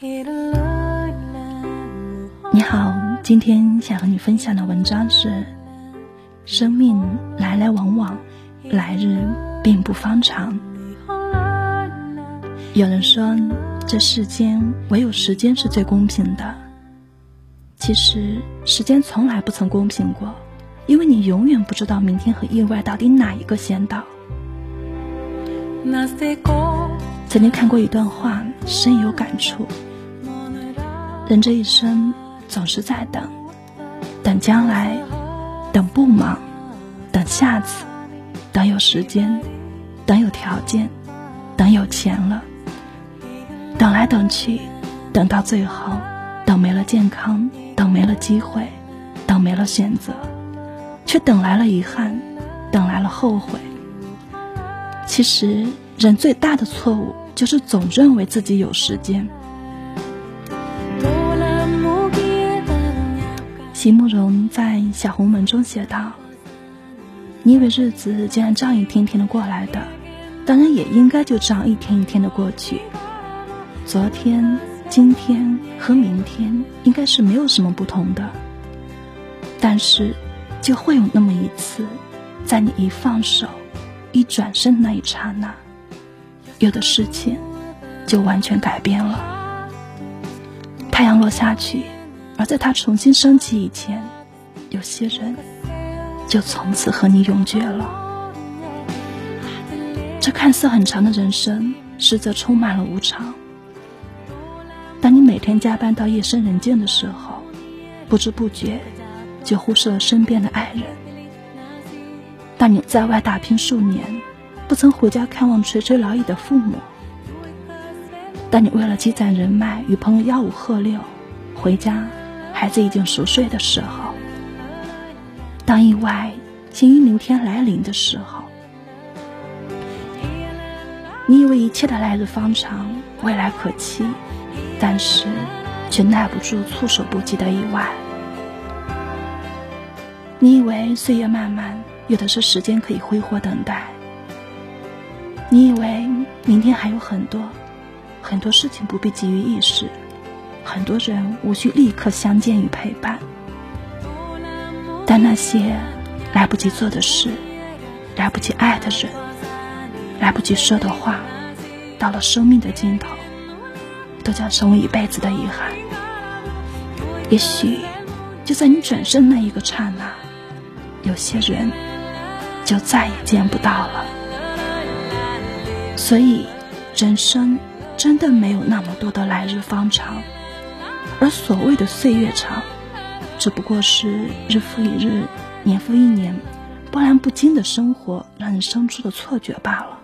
你好，今天想和你分享的文章是：生命来来往往，来日并不方长。有人说，这世间唯有时间是最公平的。其实，时间从来不曾公平过，因为你永远不知道明天和意外到底哪一个先到。曾经看过一段话，深有感触。人这一生总是在等，等将来，等不忙，等下次，等有时间，等有条件，等有钱了。等来等去，等到最后，等没了健康，等没了机会，等没了选择，却等来了遗憾，等来了后悔。其实，人最大的错误就是总认为自己有时间。席慕容在《小红门》中写道：“你以为日子既然这样一天天的过来的，当然也应该就这样一天一天的过去。昨天、今天和明天应该是没有什么不同的。但是，就会有那么一次，在你一放手、一转身那一刹那，有的事情就完全改变了。太阳落下去。”而在它重新升起以前，有些人就从此和你永绝了。这看似很长的人生，实则充满了无常。当你每天加班到夜深人静的时候，不知不觉就忽视了身边的爱人；当你在外打拼数年，不曾回家看望垂垂老矣的父母；当你为了积攒人脉与朋友吆五喝六，回家。孩子已经熟睡的时候，当意外先于明天来临的时候，你以为一切的来日方长，未来可期，但是却耐不住措手不及的意外。你以为岁月漫漫，有的是时间可以挥霍等待。你以为明天还有很多很多事情不必急于一时。很多人无需立刻相见与陪伴，但那些来不及做的事、来不及爱的人、来不及说的话，到了生命的尽头，都将成为一辈子的遗憾。也许就在你转身那一个刹那，有些人就再也见不到了。所以，人生真的没有那么多的来日方长。而所谓的岁月长，只不过是日复一日、年复一年、波澜不惊的生活让人生出的错觉罢了。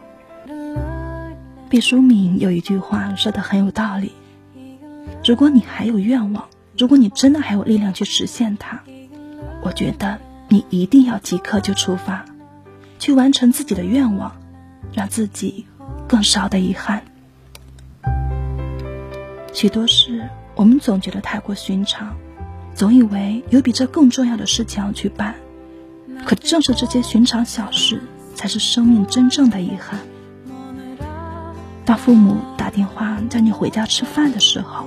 毕淑敏有一句话说的很有道理：如果你还有愿望，如果你真的还有力量去实现它，我觉得你一定要即刻就出发，去完成自己的愿望，让自己更少的遗憾。许多事。我们总觉得太过寻常，总以为有比这更重要的事情要去办，可正是这些寻常小事，才是生命真正的遗憾。当父母打电话叫你回家吃饭的时候，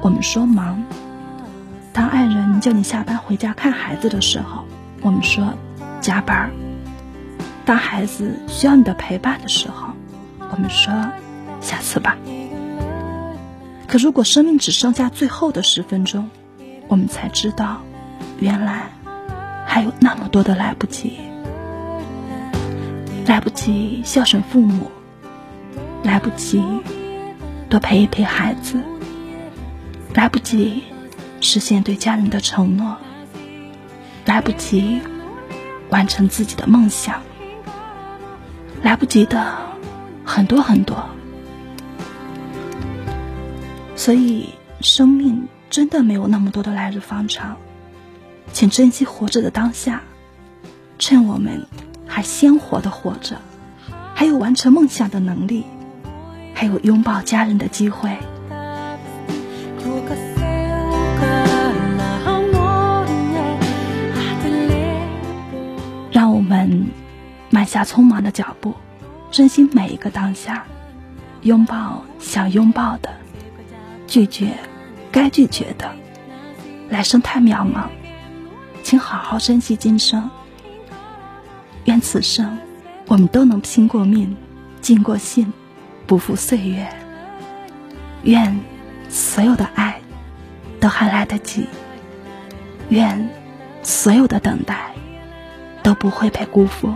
我们说忙；当爱人叫你下班回家看孩子的时候，我们说加班；当孩子需要你的陪伴的时候，我们说下次吧。可如果生命只剩下最后的十分钟，我们才知道，原来还有那么多的来不及，来不及孝顺父母，来不及多陪一陪孩子，来不及实现对家人的承诺，来不及完成自己的梦想，来不及的很多很多。所以，生命真的没有那么多的来日方长，请珍惜活着的当下，趁我们还鲜活的活着，还有完成梦想的能力，还有拥抱家人的机会，让我们慢下匆忙的脚步，珍惜每一个当下，拥抱想拥抱的。拒绝该拒绝的。来生太渺茫，请好好珍惜今生。愿此生我们都能拼过命，尽过心，不负岁月。愿所有的爱都还来得及。愿所有的等待都不会被辜负。